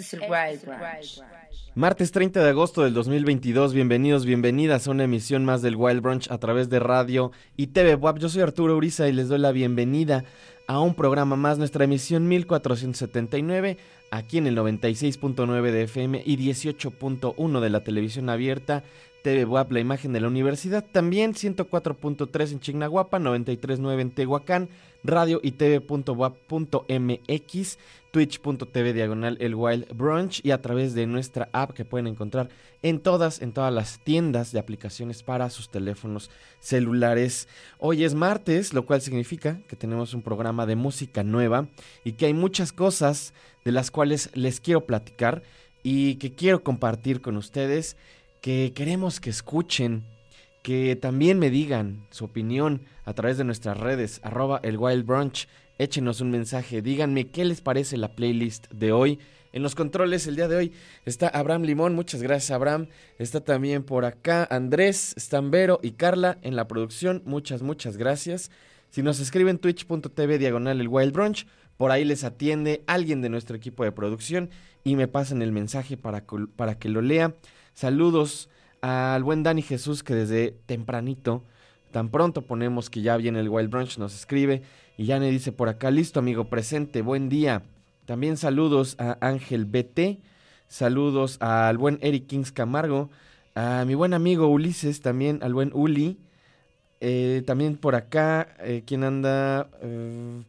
Este es el Wild Brunch. Martes 30 de agosto del 2022, bienvenidos, bienvenidas a una emisión más del Wild Brunch a través de radio y TV WAP. Yo soy Arturo Uriza y les doy la bienvenida a un programa más, nuestra emisión 1479, aquí en el 96.9 de FM y 18.1 de la televisión abierta TV WAP, la imagen de la universidad, también 104.3 en Chignahuapa, 93.9 en Tehuacán, radio y tv.wap.mx, twitch.tv diagonal el Wild Brunch y a través de nuestra app que pueden encontrar en todas, en todas las tiendas de aplicaciones para sus teléfonos celulares. Hoy es martes, lo cual significa que tenemos un programa de música nueva y que hay muchas cosas de las cuales les quiero platicar y que quiero compartir con ustedes que queremos que escuchen, que también me digan su opinión a través de nuestras redes, arroba el Wild Brunch, échenos un mensaje, díganme qué les parece la playlist de hoy. En los controles el día de hoy está Abraham Limón, muchas gracias Abraham. Está también por acá Andrés, Stambero y Carla en la producción, muchas, muchas gracias. Si nos escriben twitch.tv diagonal el Wild Brunch, por ahí les atiende alguien de nuestro equipo de producción y me pasan el mensaje para, para que lo lea. Saludos al buen Dani Jesús que desde tempranito, tan pronto ponemos que ya viene el Wild Brunch, nos escribe y ya me dice por acá, listo amigo, presente, buen día. También saludos a Ángel BT, saludos al buen Eric Kings Camargo, a mi buen amigo Ulises, también al buen Uli, eh, también por acá, eh, quien anda? Eh,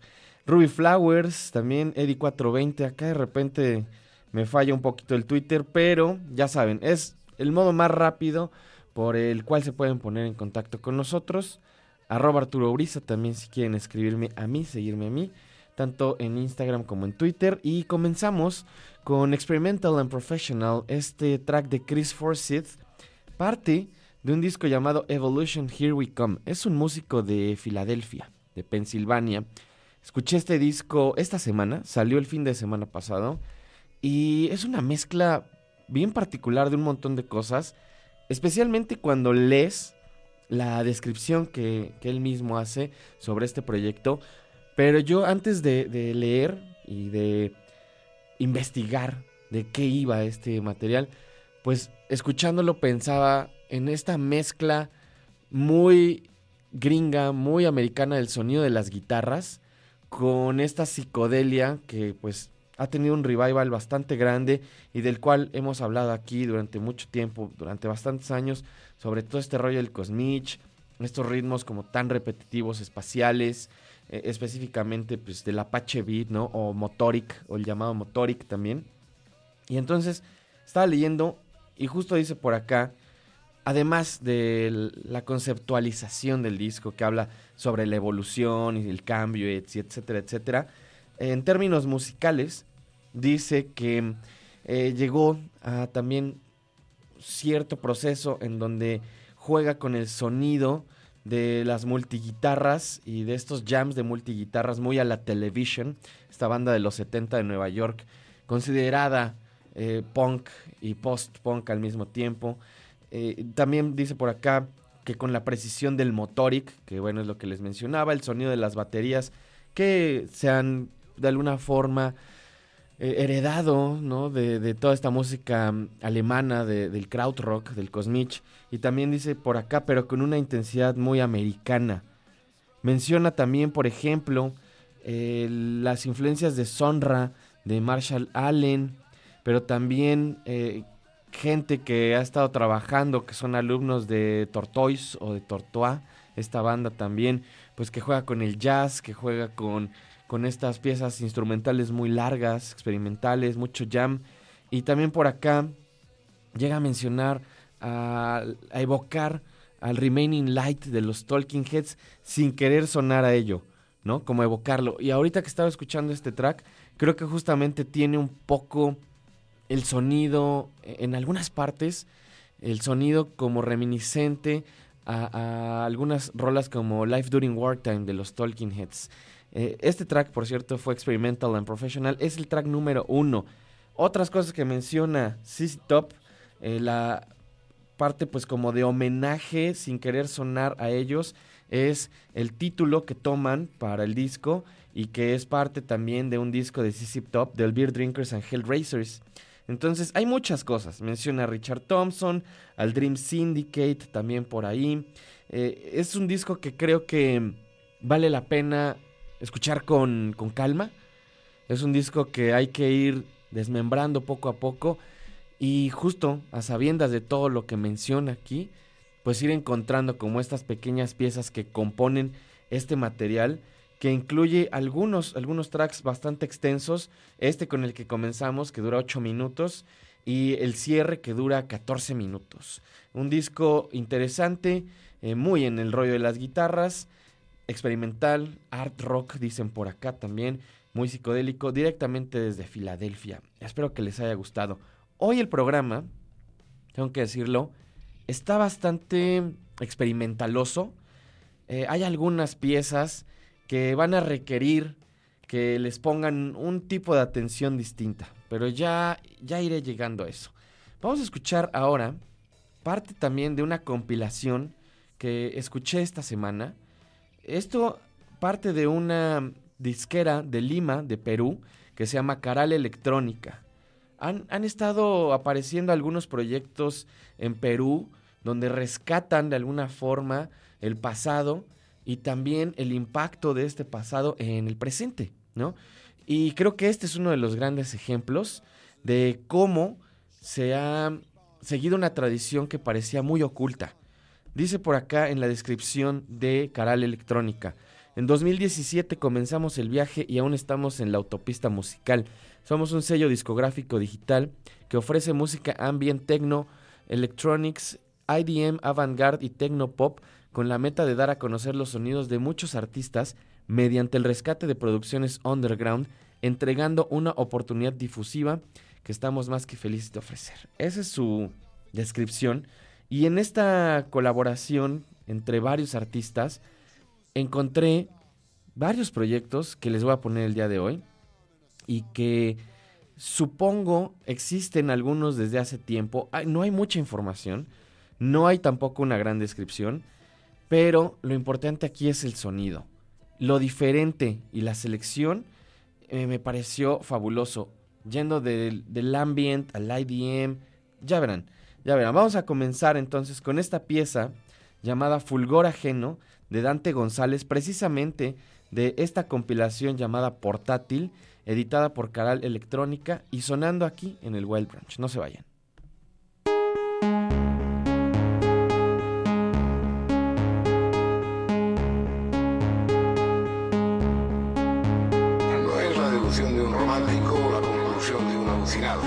Ruby Flowers, también Eddie 420, acá de repente me falla un poquito el Twitter, pero ya saben, es el modo más rápido por el cual se pueden poner en contacto con nosotros. Arroba Arturo Uriza también si quieren escribirme a mí, seguirme a mí, tanto en Instagram como en Twitter. Y comenzamos con Experimental and Professional, este track de Chris Forsyth, parte de un disco llamado Evolution Here We Come. Es un músico de Filadelfia, de Pensilvania. Escuché este disco esta semana, salió el fin de semana pasado, y es una mezcla bien particular de un montón de cosas, especialmente cuando lees la descripción que, él mismo hace sobre este proyecto. Pero yo antes de, de, leer y de investigar de qué iba este material, pues escuchándolo pensaba en esta mezcla muy gringa, muy americana del sonido de las guitarras, con esta psicodelia que pues ha tenido un revival bastante grande y del cual hemos hablado aquí durante mucho tiempo, durante bastantes años, sobre todo este rollo del cosmich, estos ritmos como tan repetitivos, espaciales, eh, específicamente pues del Apache Beat, ¿no? O Motoric, o el llamado Motoric también. Y entonces estaba leyendo y justo dice por acá, además de la conceptualización del disco que habla sobre la evolución y el cambio, etcétera, etcétera, en términos musicales, dice que eh, llegó a también cierto proceso en donde juega con el sonido de las multiguitarras y de estos jams de multiguitarras muy a la Television, esta banda de los 70 de Nueva York, considerada eh, punk y post-punk al mismo tiempo. Eh, también dice por acá que con la precisión del motoric, que bueno es lo que les mencionaba, el sonido de las baterías que se han de alguna forma eh, heredado ¿no? de, toda esta música mm, alemana, del krautrock, del cosmich, y también dice por acá, pero con una intensidad muy americana. Menciona también, por ejemplo, las influencias de Sonra, de Marshall Allen, pero también eh, gente que ha estado trabajando, que son alumnos de Tortoise o de Tortois, esta banda también, pues que juega con el jazz, que juega con con estas piezas instrumentales muy largas, experimentales, mucho jam. Y también por acá llega a mencionar, a, evocar al Remaining Light de los Talking Heads sin querer sonar a ello, ¿no? Como evocarlo. Y ahorita que estaba escuchando este track, creo que justamente tiene un poco el sonido, en algunas partes, el sonido como reminiscente a, a algunas rolas como Life During Wartime de los Talking Heads. Eh, este track, por cierto, fue Experimental and Professional. Es el track número uno. Otras cosas que menciona CC Top, eh, la parte pues como de homenaje sin querer sonar a ellos, es el título que toman para el disco y que es parte también de un disco de CC Top, del Beer Drinkers and Hellraisers. Entonces hay muchas cosas. Menciona a Richard Thompson, al Dream Syndicate también por ahí. Eh, es un disco que creo que vale la pena escuchar con, con calma. Es un disco que hay que ir desmembrando poco a poco y justo a sabiendas de todo lo que menciona aquí, pues ir encontrando como estas pequeñas piezas que componen este material que incluye algunos, algunos tracks bastante extensos, este con el que comenzamos que dura 8 minutos y el cierre que dura 14 minutos. Un disco interesante, eh, muy en el rollo de las guitarras, experimental, art rock dicen por acá también, muy psicodélico, directamente desde Filadelfia. Espero que les haya gustado. Hoy el programa, tengo que decirlo, está bastante experimentaloso. Eh, hay algunas piezas que van a requerir que les pongan un tipo de atención distinta, pero ya, ya iré llegando a eso. Vamos a escuchar ahora parte también de una compilación que escuché esta semana. Esto parte de una disquera de Lima, de Perú, que se llama Caral Electrónica. Han, han, estado apareciendo algunos proyectos en Perú donde rescatan de alguna forma el pasado y también el impacto de este pasado en el presente, ¿no? Y creo que este es uno de los grandes ejemplos de cómo se ha seguido una tradición que parecía muy oculta. Dice por acá en la descripción de Caral Electrónica, en 2017 comenzamos el viaje y aún estamos en la autopista musical. Somos un sello discográfico digital que ofrece música ambient, techno, electronics, IDM, avant-garde y techno pop con la meta de dar a conocer los sonidos de muchos artistas mediante el rescate de producciones underground, entregando una oportunidad difusiva que estamos más que felices de ofrecer. Esa es su descripción. Y en esta colaboración entre varios artistas, encontré varios proyectos que les voy a poner el día de hoy y que supongo existen algunos desde hace tiempo. No hay mucha información, no hay tampoco una gran descripción, pero lo importante aquí es el sonido. Lo diferente y la selección eh, me pareció fabuloso. Yendo del, del ambient al IDM, ya verán, ya verán, vamos a comenzar entonces con esta pieza llamada Fulgor Ajeno de Dante González, precisamente de esta compilación llamada Portátil, editada por Caral Electrónica y sonando aquí en el Wild Branch. No se vayan. No es la devoción de un romántico o la conclusión de un alucinado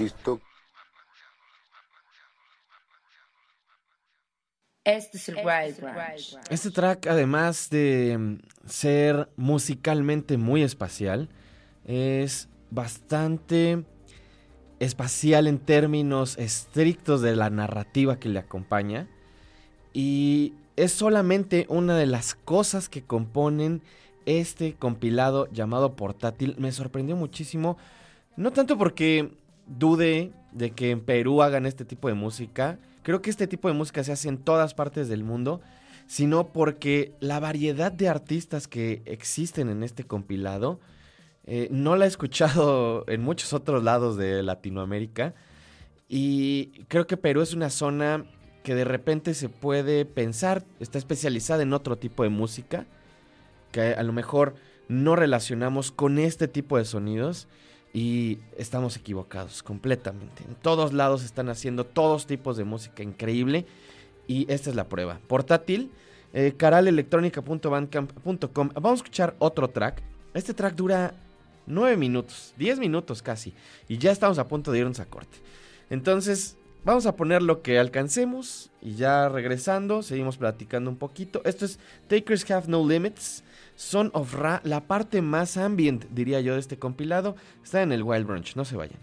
insisto, Este es el Wild Branch. Este track, además de mm, ser musicalmente muy espacial, es bastante espacial en términos estrictos de la narrativa que le acompaña. Y es solamente una de las cosas que componen este compilado llamado portátil. Me sorprendió muchísimo. No tanto porque dude de que en Perú hagan este tipo de música. Creo que este tipo de música se hace en todas partes del mundo. Sino porque la variedad de artistas que existen en este compilado. eh, no la he escuchado en muchos otros lados de Latinoamérica. Y creo que Perú es una zona que de repente se puede pensar, está especializada en otro tipo de música, que a lo mejor no relacionamos con este tipo de sonidos y estamos equivocados completamente. En todos lados están haciendo todos tipos de música increíble y esta es la prueba. Portátil, eh. Vamos a escuchar otro track. Este track dura 9 minutos, 10 minutos casi y ya estamos a punto de irnos a corte. Entonces, vamos a poner lo que alcancemos y ya regresando, seguimos platicando un poquito. Esto es Takers Have No Limits, Son of Ra, la parte más ambient, diría yo, de este compilado. Está en el Wild Brunch, no se vayan.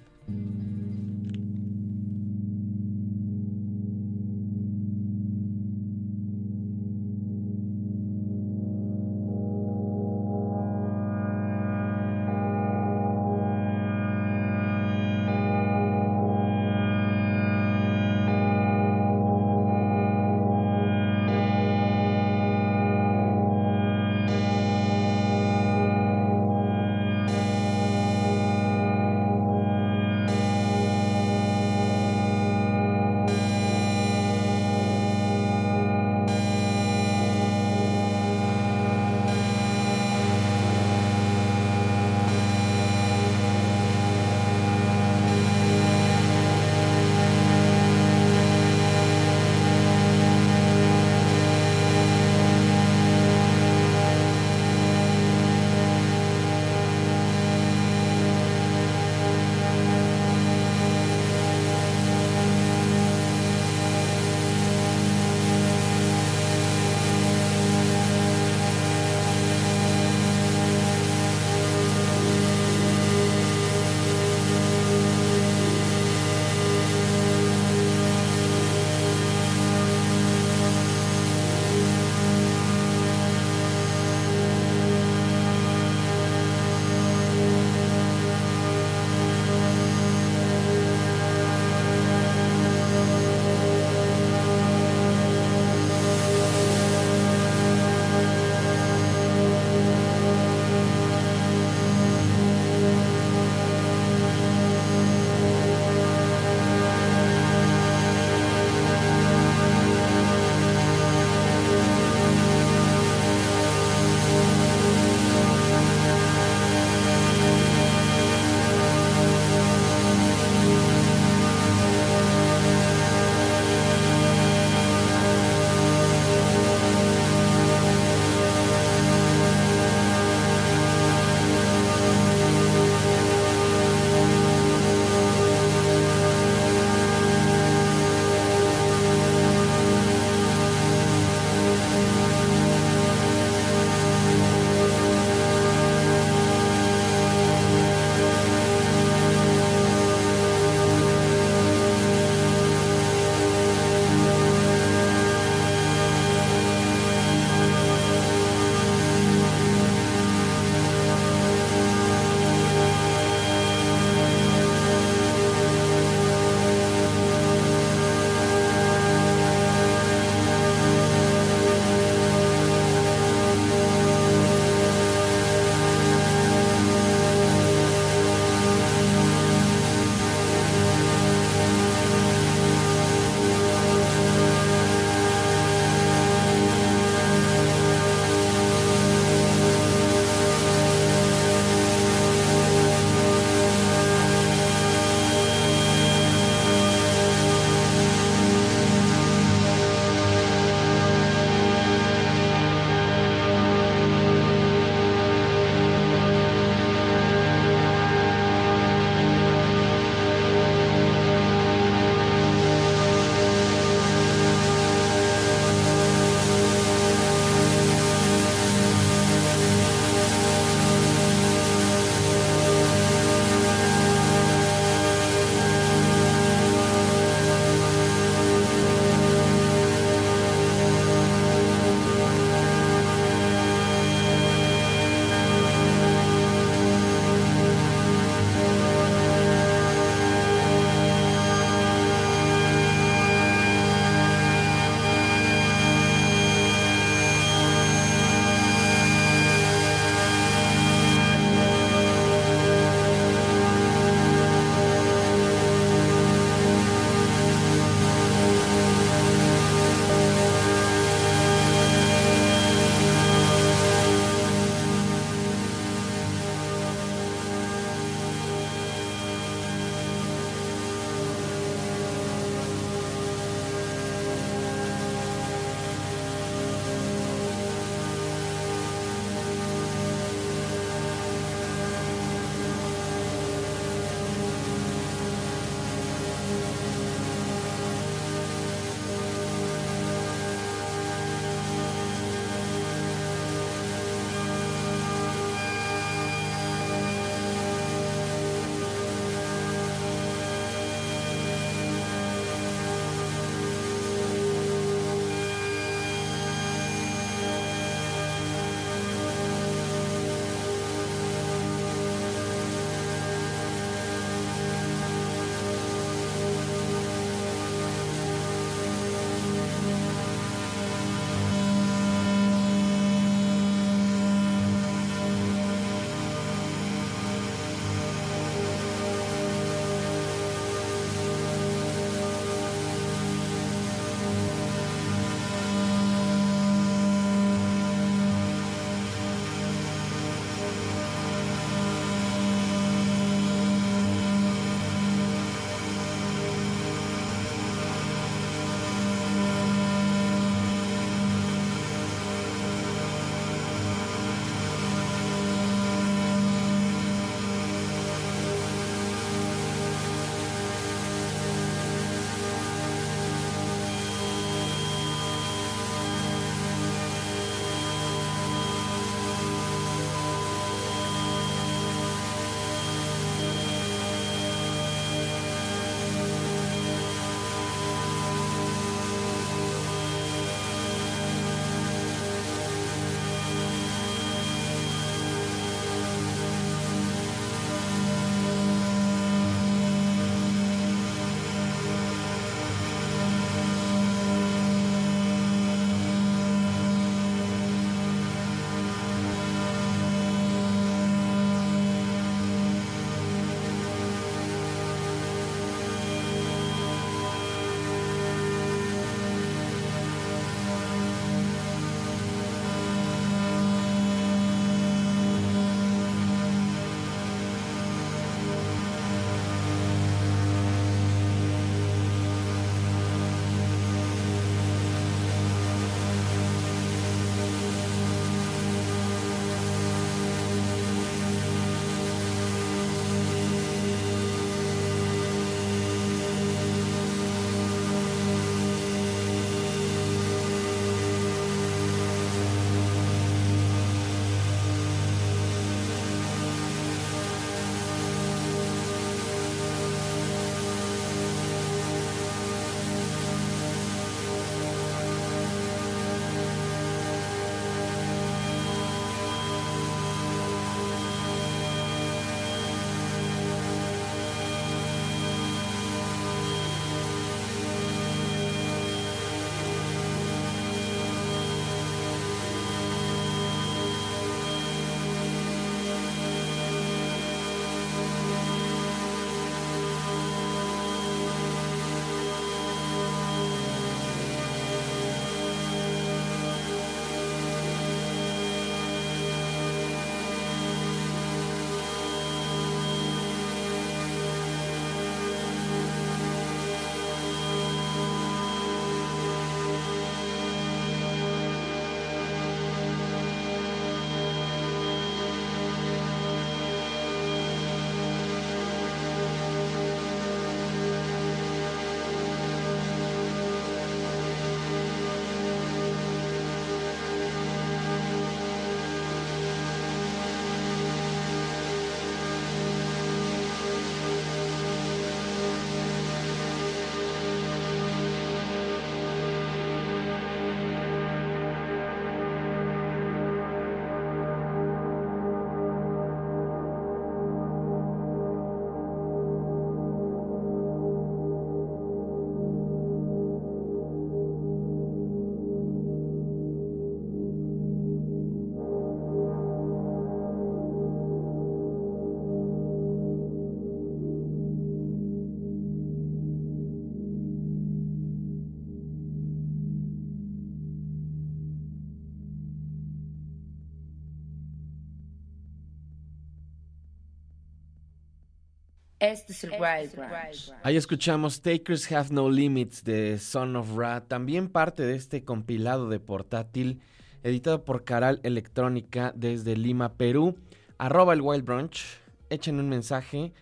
Este es el Wild Branch. Ahí escuchamos Takers Have No Limits de Son of Ra, también parte de este compilado de portátil editado por Caral Electrónica desde Lima, Perú. Arroba el Wild Brunch, echen un mensaje.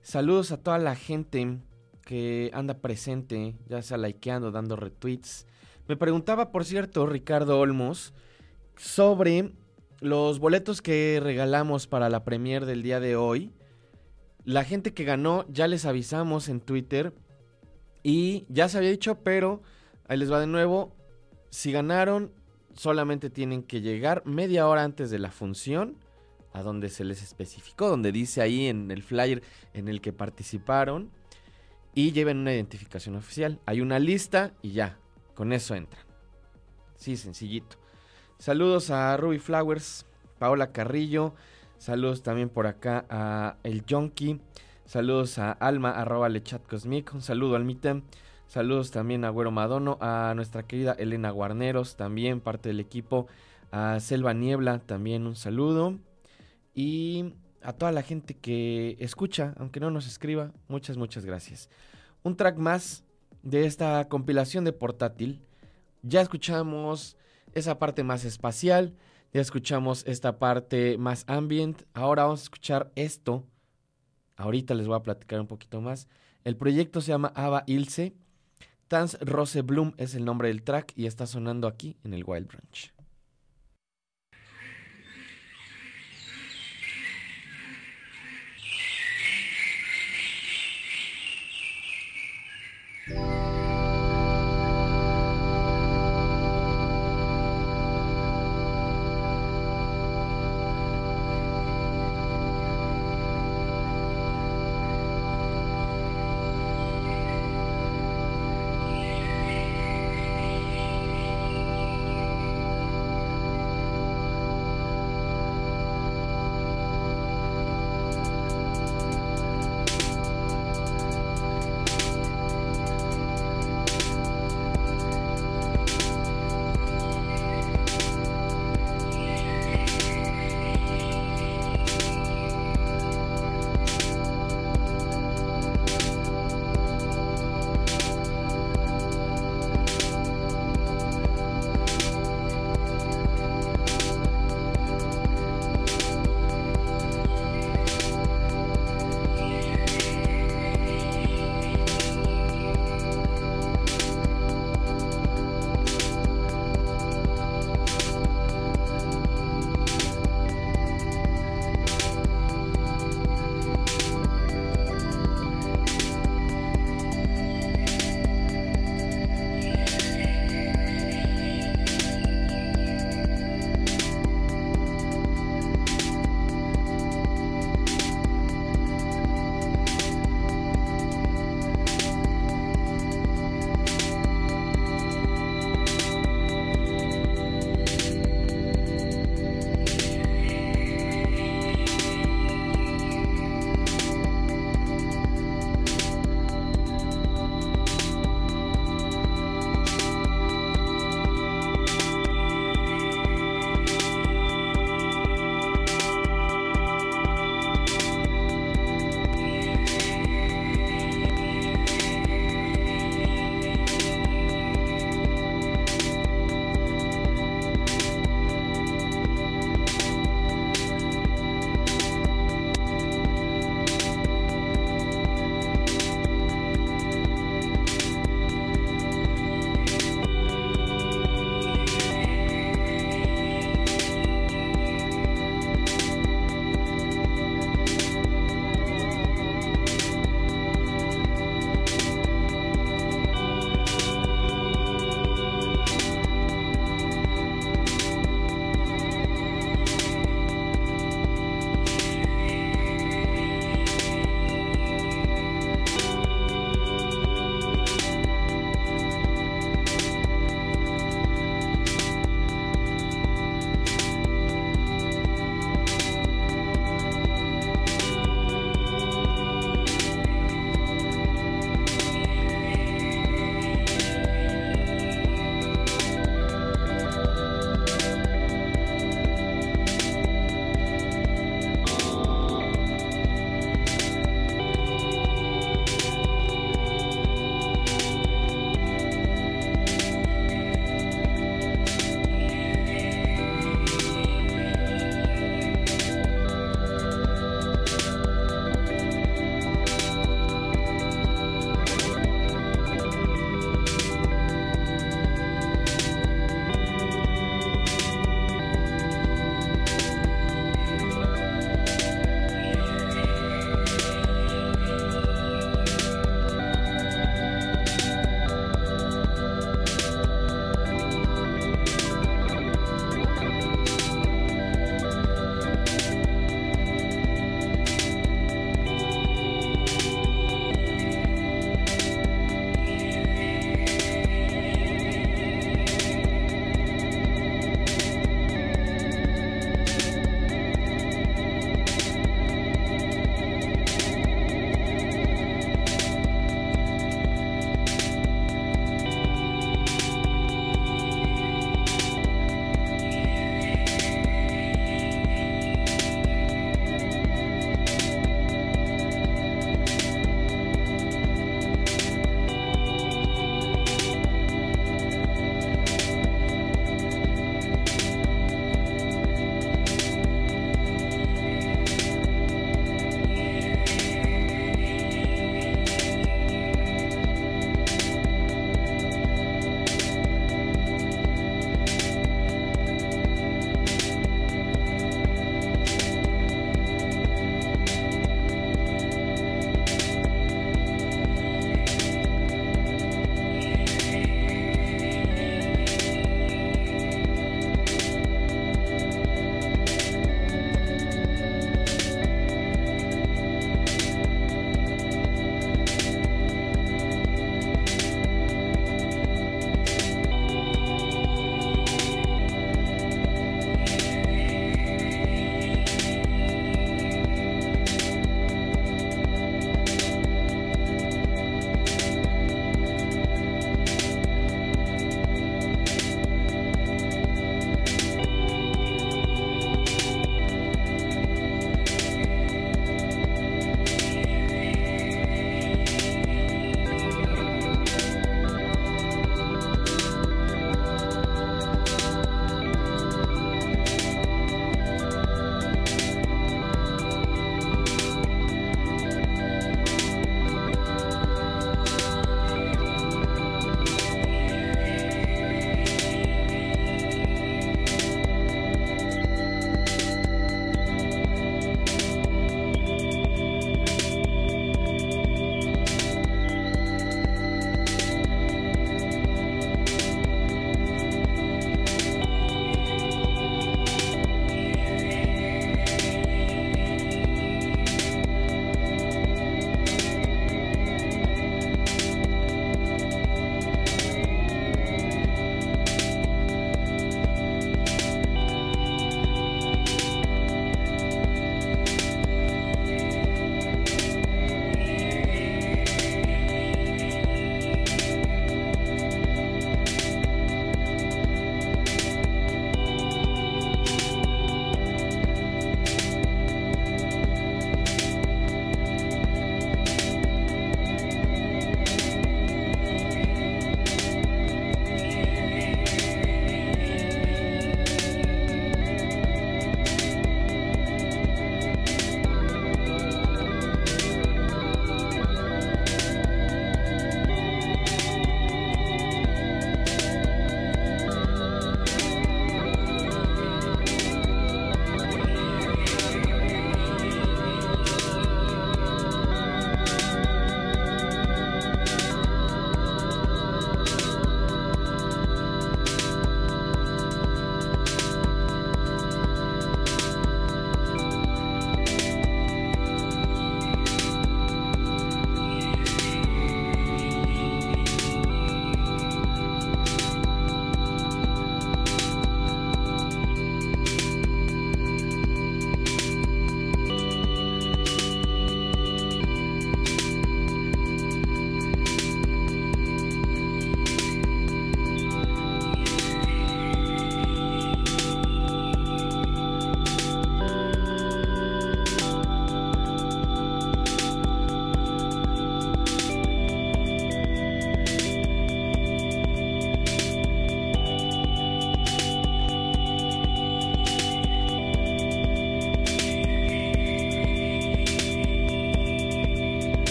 Saludos a toda la gente que anda presente, ya sea likeando, dando retweets. Me preguntaba, por cierto, Ricardo Olmos, sobre los boletos que regalamos para la premier del día de hoy. La gente que ganó ya les avisamos en Twitter y ya se había dicho, pero ahí les va de nuevo. Si ganaron, solamente tienen que llegar media hora antes de la función a donde se les especificó, donde dice ahí en el flyer en el que participaron y lleven una identificación oficial. Hay una lista y ya, con eso entran. Sí, sencillito. Saludos a Ruby Flowers, Paola Carrillo, Saludos también por acá a El Jonky. Saludos a Alma, arroba Lechat Cosmic. Un saludo al Mitem. Saludos también a Güero Madono, a nuestra querida Elena Guarneros, también parte del equipo. A Selva Niebla, también un saludo. Y a toda la gente que escucha, aunque no nos escriba, muchas, muchas gracias. Un track más de esta compilación de portátil. Ya escuchamos esa parte más espacial. Ya escuchamos esta parte más ambient. Ahora vamos a escuchar esto. Ahorita les voy a platicar un poquito más. El proyecto se llama Ava Ilse. Tans Rose Bloom es el nombre del track y está sonando aquí en el Wild Branch.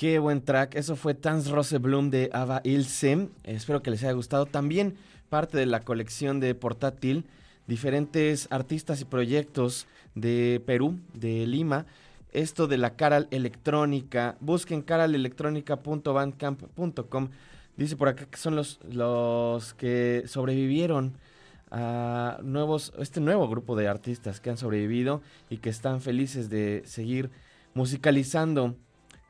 Qué buen track. Eso fue Tans Rose Bloom de Ava Ilse. Espero que les haya gustado. También parte de la colección de portátil, diferentes artistas y proyectos de Perú, de Lima. Esto de la Caral Electrónica. Busquen caralelectronica.bandcamp.com. Dice por acá que son los, los que sobrevivieron a nuevos, este nuevo grupo de artistas que han sobrevivido y que están felices de seguir musicalizando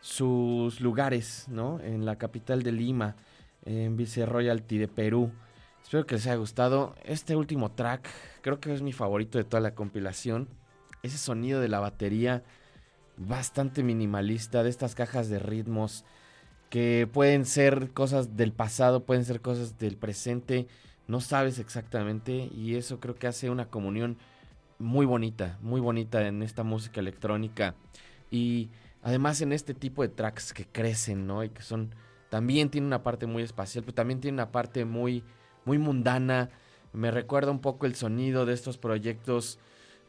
sus lugares, ¿no? En la capital de Lima, en Vice Royalty de Perú. Espero que les haya gustado. Este último track creo que es mi favorito de toda la compilación. Ese sonido de la batería bastante minimalista, de estas cajas de ritmos que pueden ser cosas del pasado, pueden ser cosas del presente, no sabes exactamente y eso creo que hace una comunión muy bonita, muy bonita en esta música electrónica y Además, en este tipo de tracks que crecen, ¿no? Y que son. También tiene una parte muy espacial, pero también tiene una parte muy, muy mundana. Me recuerda un poco el sonido de estos proyectos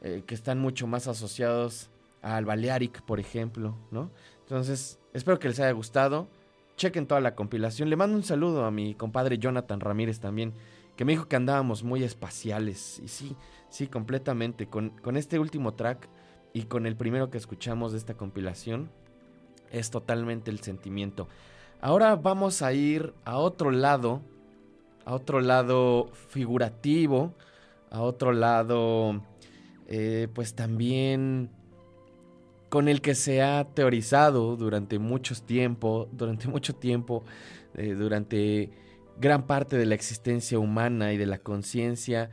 eh, que están mucho más asociados al Balearic, por ejemplo, ¿no? Entonces, espero que les haya gustado. Chequen toda la compilación. Le mando un saludo a mi compadre Jonathan Ramírez también, que me dijo que andábamos muy espaciales. Y sí, sí, completamente. Con, con este último track y con el primero que escuchamos de esta compilación es totalmente el sentimiento. Ahora vamos a ir a otro lado, a otro lado figurativo, a otro lado eh, pues también con el que se ha teorizado durante mucho tiempo, durante mucho tiempo, eh, durante gran parte de la existencia humana y de la conciencia,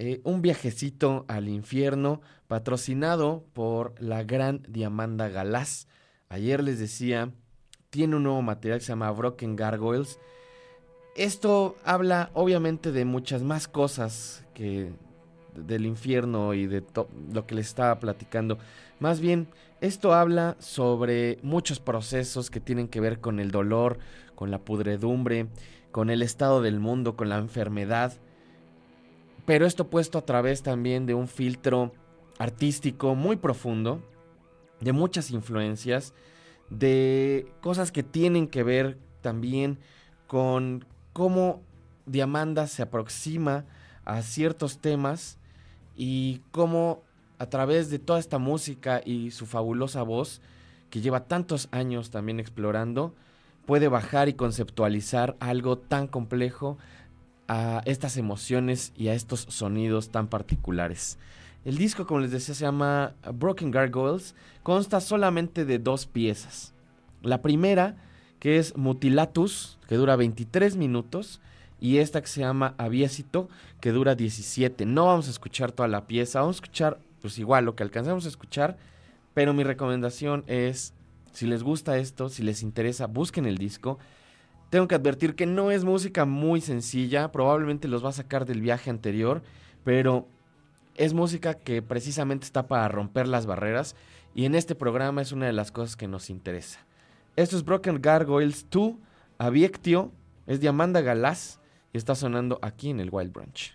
eh, un viajecito al infierno patrocinado por la gran Diamanda Galás. Ayer les decía, tiene un nuevo material que se llama Broken Gargoyles. Esto habla obviamente de muchas más cosas que del infierno y de lo que les estaba platicando. Más bien, esto habla sobre muchos procesos que tienen que ver con el dolor, con la pudredumbre, con el estado del mundo, con la enfermedad pero esto puesto a través también de un filtro artístico muy profundo, de muchas influencias, de cosas que tienen que ver también con cómo Diamanda se aproxima a ciertos temas y cómo a través de toda esta música y su fabulosa voz, que lleva tantos años también explorando, puede bajar y conceptualizar algo tan complejo a estas emociones y a estos sonidos tan particulares. El disco, como les decía, se llama Broken Gargoyles. Consta solamente de dos piezas. La primera, que es Mutilatus, que dura 23 minutos. Y esta que se llama Aviesito, que dura 17. No vamos a escuchar toda la pieza, vamos a escuchar, pues igual, lo que alcancemos a escuchar. Pero mi recomendación es, si les gusta esto, si les interesa, busquen el disco. Tengo que advertir que no es música muy sencilla, probablemente los va a sacar del viaje anterior, pero es música que precisamente está para romper las barreras y en este programa es una de las cosas que nos interesa. Esto es Broken Gargoyles 2, Aviectio, es de Amanda Galás y está sonando aquí en el Wild Branch.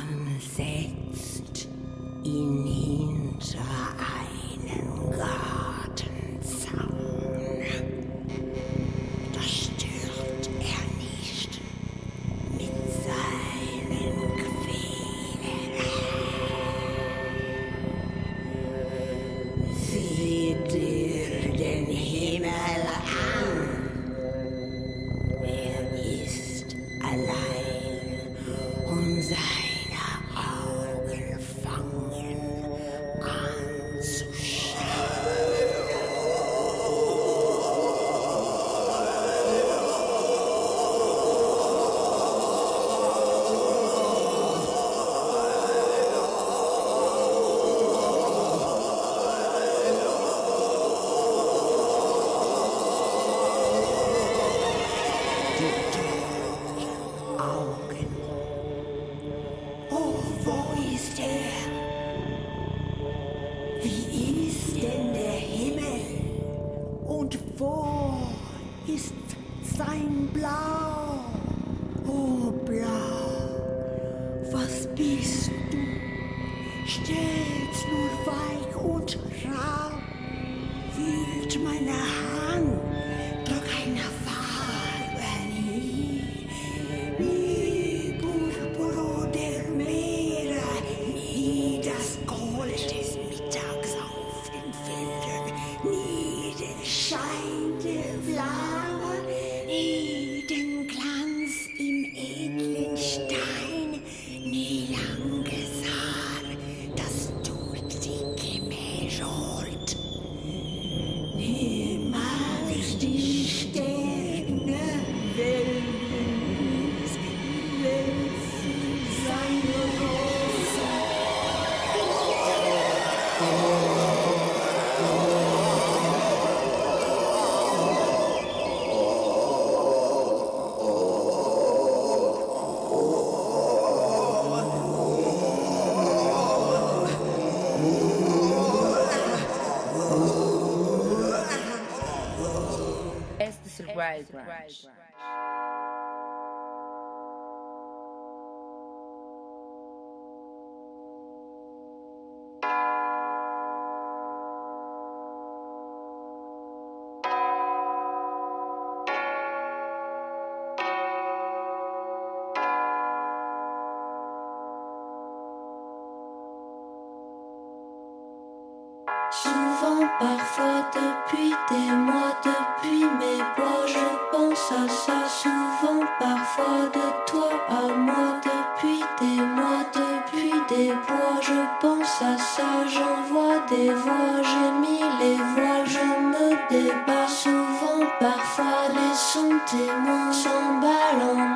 sunset. right, right. ça, ça souvent, parfois de toi à moi depuis des mois, depuis des mois. Je pense à ça, j'envoie des voix, j'ai mis les voix, je me débat souvent, parfois les sons témoins s'emballent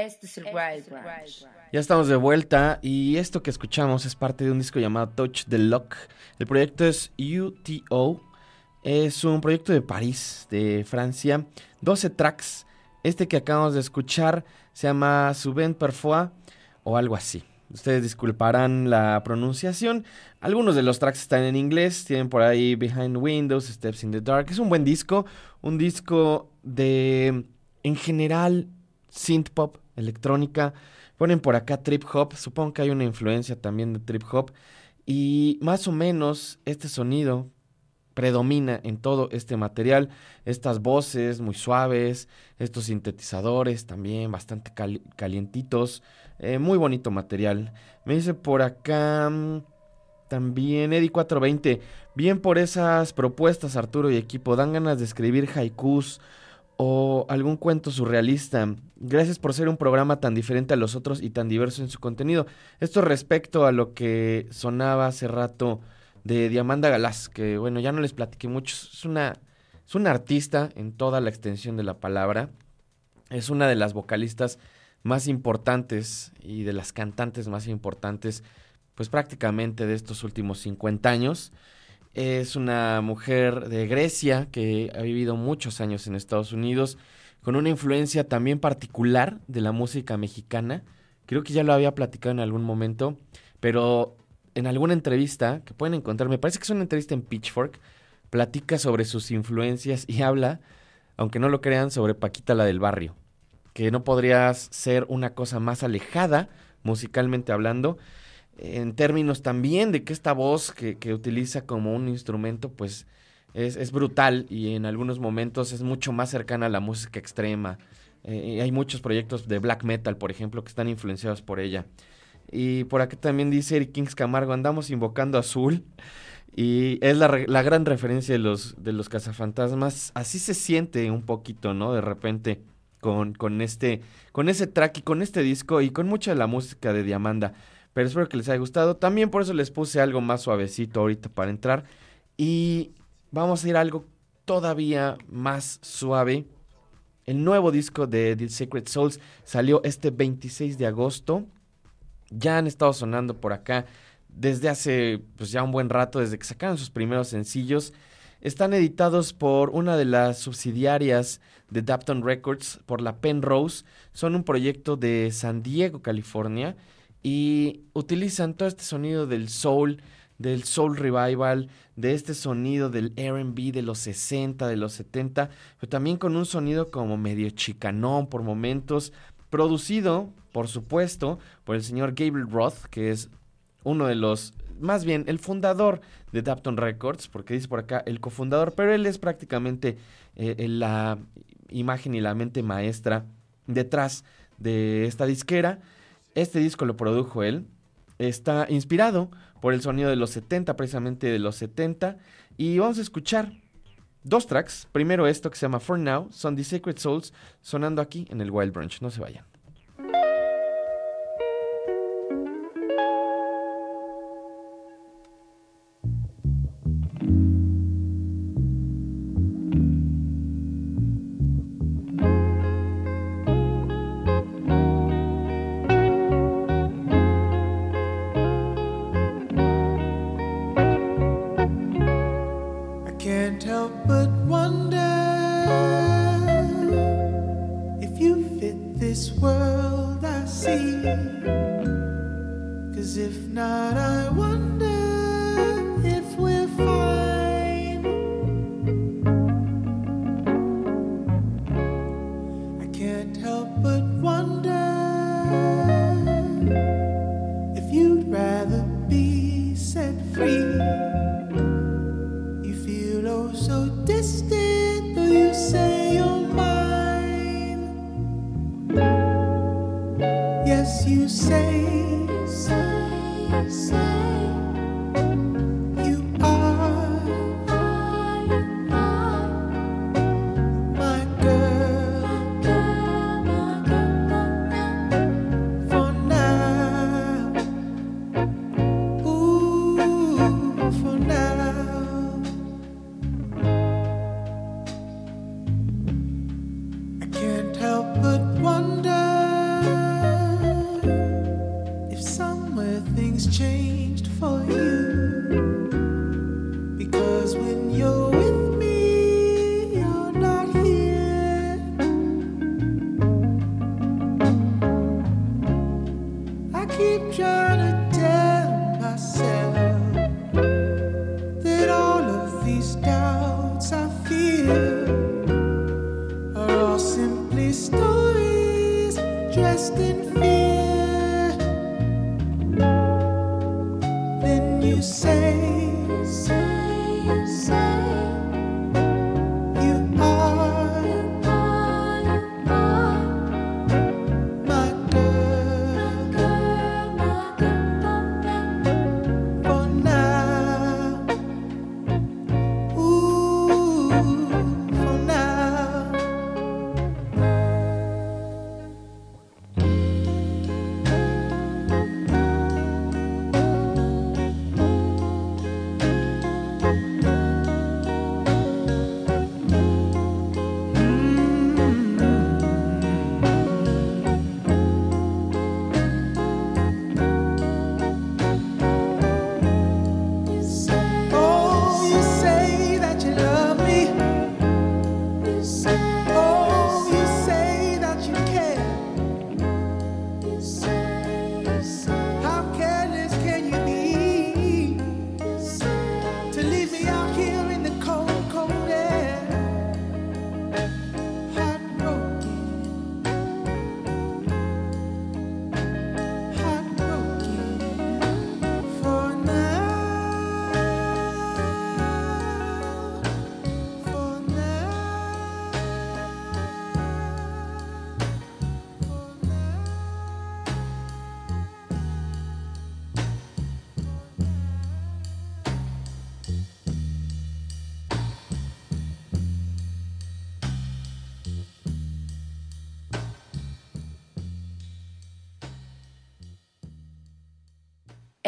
Este es el Wild Branch. Ya estamos de vuelta y esto que escuchamos es parte de un disco llamado Touch the Lock. El proyecto es UTO. Es un proyecto de París, de Francia. 12 tracks. Este que acabamos de escuchar se llama Subent Parfois o algo así. Ustedes disculparán la pronunciación. Algunos de los tracks están en inglés. Tienen por ahí Behind Windows, Steps in the Dark. Es un buen disco. Un disco de, en general, synth pop, electrónica. Ponen por acá trip hop. Supongo que hay una influencia también de trip hop. Y más o menos este sonido predomina en todo este material. Estas voces muy suaves, estos sintetizadores también bastante cali- calientitos. Eh, muy bonito material. Me dice por acá mm, también Eddie 420. Bien por esas propuestas, Arturo y equipo. Dan ganas de escribir haikus o algún cuento surrealista. Gracias por ser un programa tan diferente a los otros y tan diverso en su contenido. Esto respecto a lo que sonaba hace rato de Diamanda Galás, que bueno, ya no les platiqué mucho. Es una, es una artista en toda la extensión de la palabra. Es una de las vocalistas más importantes y de las cantantes más importantes, pues prácticamente de estos últimos 50 años. Es una mujer de Grecia que ha vivido muchos años en Estados Unidos, con una influencia también particular de la música mexicana. Creo que ya lo había platicado en algún momento, pero en alguna entrevista que pueden encontrar, me parece que es una entrevista en Pitchfork, platica sobre sus influencias y habla, aunque no lo crean, sobre Paquita la del barrio, que no podría ser una cosa más alejada, musicalmente hablando, en términos también de que esta voz que, que utiliza como un instrumento, pues es, es brutal y en algunos momentos es mucho más cercana a la música extrema. Eh, hay muchos proyectos de black metal, por ejemplo, que están influenciados por ella. Y por acá también dice Eric Kings Camargo, andamos invocando Azul. Y es la, la gran referencia de los, de los cazafantasmas. Así se siente un poquito, ¿no? De repente con, con, este, con ese track y con este disco y con mucha de la música de Diamanda. Pero espero que les haya gustado. También por eso les puse algo más suavecito ahorita para entrar. Y vamos a ir a algo todavía más suave. El nuevo disco de The Sacred Souls salió este 26 de agosto. Ya han estado sonando por acá desde hace pues ya un buen rato, desde que sacaron sus primeros sencillos. Están editados por una de las subsidiarias de Dapton Records, por la Penrose. Son un proyecto de San Diego, California, y utilizan todo este sonido del soul, del soul revival, de este sonido del R&B de los 60, de los 70, pero también con un sonido como medio chicanón por momentos, producido, por supuesto, por el señor Gabriel Roth, que es uno de los, más bien, el fundador de Dapton Records, porque dice por acá el cofundador, pero él es prácticamente eh, la imagen y la mente maestra detrás de esta disquera. Este disco lo produjo él. Está inspirado por el sonido de los 70, precisamente de los 70. Y vamos a escuchar dos tracks. Primero esto que se llama For Now, son The Sacred Souls, sonando aquí en el Wild Branch. No se vayan. If not, I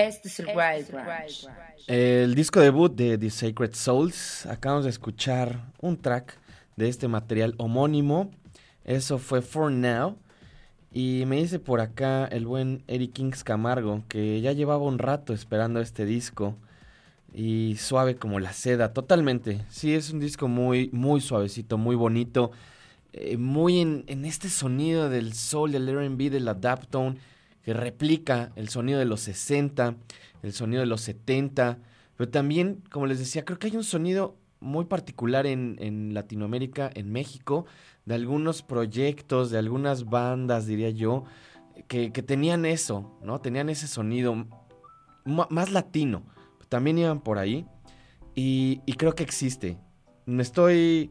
es el Wild Branch. El disco debut de The Sacred Souls. Acabamos de escuchar un track de este material homónimo. Eso fue For Now. Y me dice por acá el buen Eric Kings Camargo que ya llevaba un rato esperando este disco. Y suave como la seda, totalmente. Sí, es un disco muy, muy suavecito, muy bonito. eh, muy en, en este sonido del soul, del RB, del Adaptone, que replica el sonido de los 60, el sonido de los 70. Pero también, como les decía, creo que hay un sonido muy particular en, Latinoamérica, en México, de algunos proyectos, de algunas bandas, diría yo, que, tenían eso, ¿no? Tenían ese sonido más latino. También iban por ahí. Y, creo que existe. Me estoy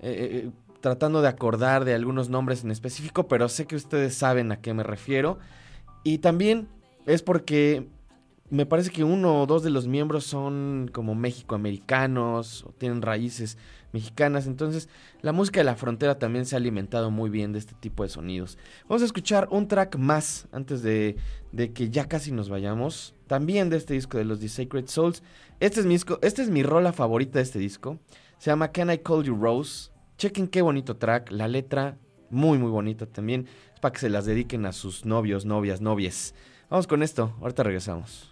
eh, eh, tratando de acordar de algunos nombres en específico, pero sé que ustedes saben a qué me refiero. Y también es porque me parece que uno o dos de los miembros son como mexicoamericanos o tienen raíces mexicanas. Entonces, la música de la frontera también se ha alimentado muy bien de este tipo de sonidos. Vamos a escuchar un track más antes de, que ya casi nos vayamos. También de este disco de los The Sacred Souls. Este es mi disco, esta es mi rola favorita de este disco. Se llama Can I Call You Rose. Chequen qué bonito track. La letra muy muy bonita también. Es para que se las dediquen a sus novios, novias, novies. Vamos con esto. Ahorita regresamos.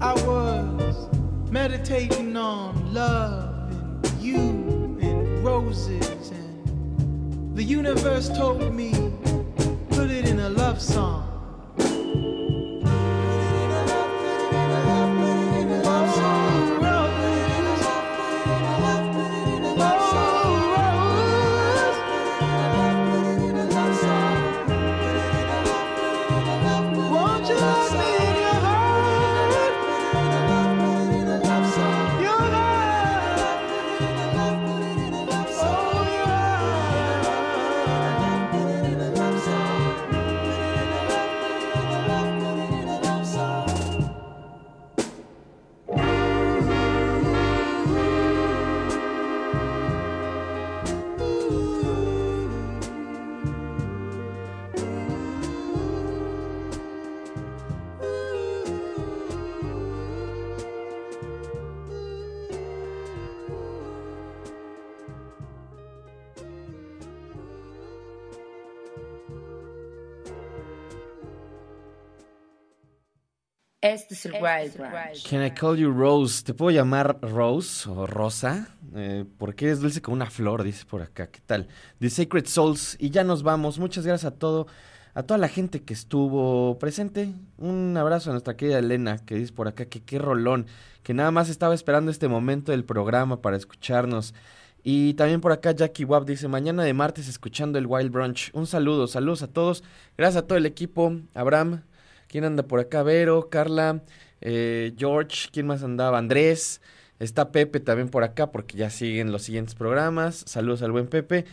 I was meditating on love and you and roses, and the universe told me put it in a love song. Es el Wild Branch. Can I call you Rose? ¿Te puedo llamar Rose o Rosa? Eh, porque eres dulce como una flor, dice por acá. ¿Qué tal? The Sacred Souls. Y ya nos vamos. Muchas gracias a todo, a toda la gente que estuvo presente. Un abrazo a nuestra querida Elena, que dice por acá que qué rolón, que nada más estaba esperando este momento del programa para escucharnos. Y también por acá Jackie Wap dice, mañana de martes escuchando el Wild Brunch. Un saludo, saludos a todos. Gracias a todo el equipo. Abraham, ¿quién anda por acá? Vero, Carla, eh, George, ¿quién más andaba? Andrés. Está Pepe también por acá porque ya siguen los siguientes programas. Saludos al buen Pepe.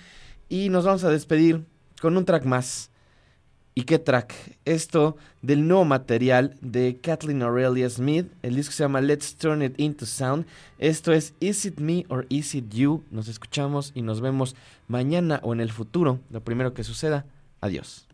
Y nos vamos a despedir con un track más. ¿Y qué track? Esto del nuevo material de Kathleen Aurelia Smith. El disco se llama Let's Turn It Into Sound. Esto es Is It Me or Is It You? Nos escuchamos y nos vemos mañana o en el futuro. Lo primero que suceda. Adiós.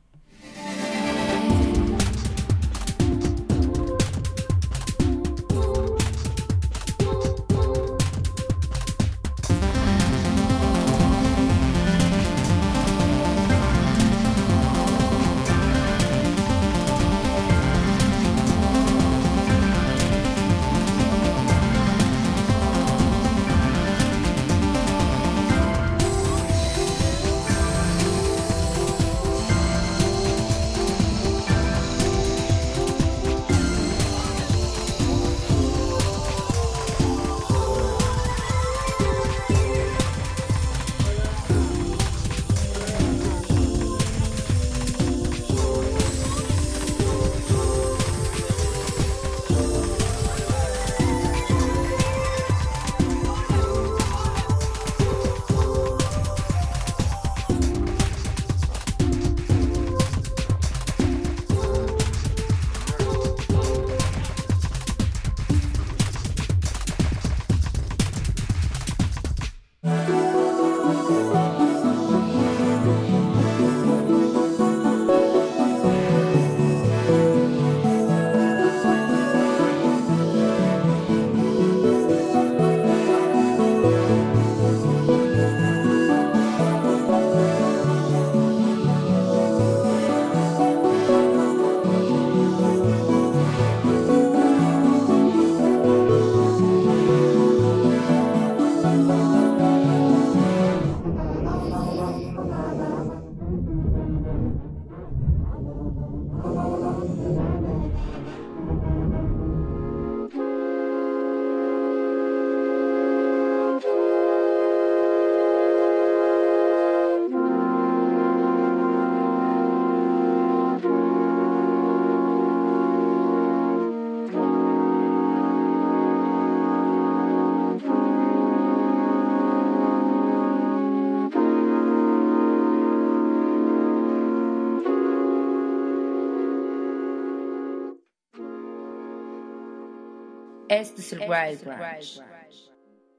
Es el Wild Branch.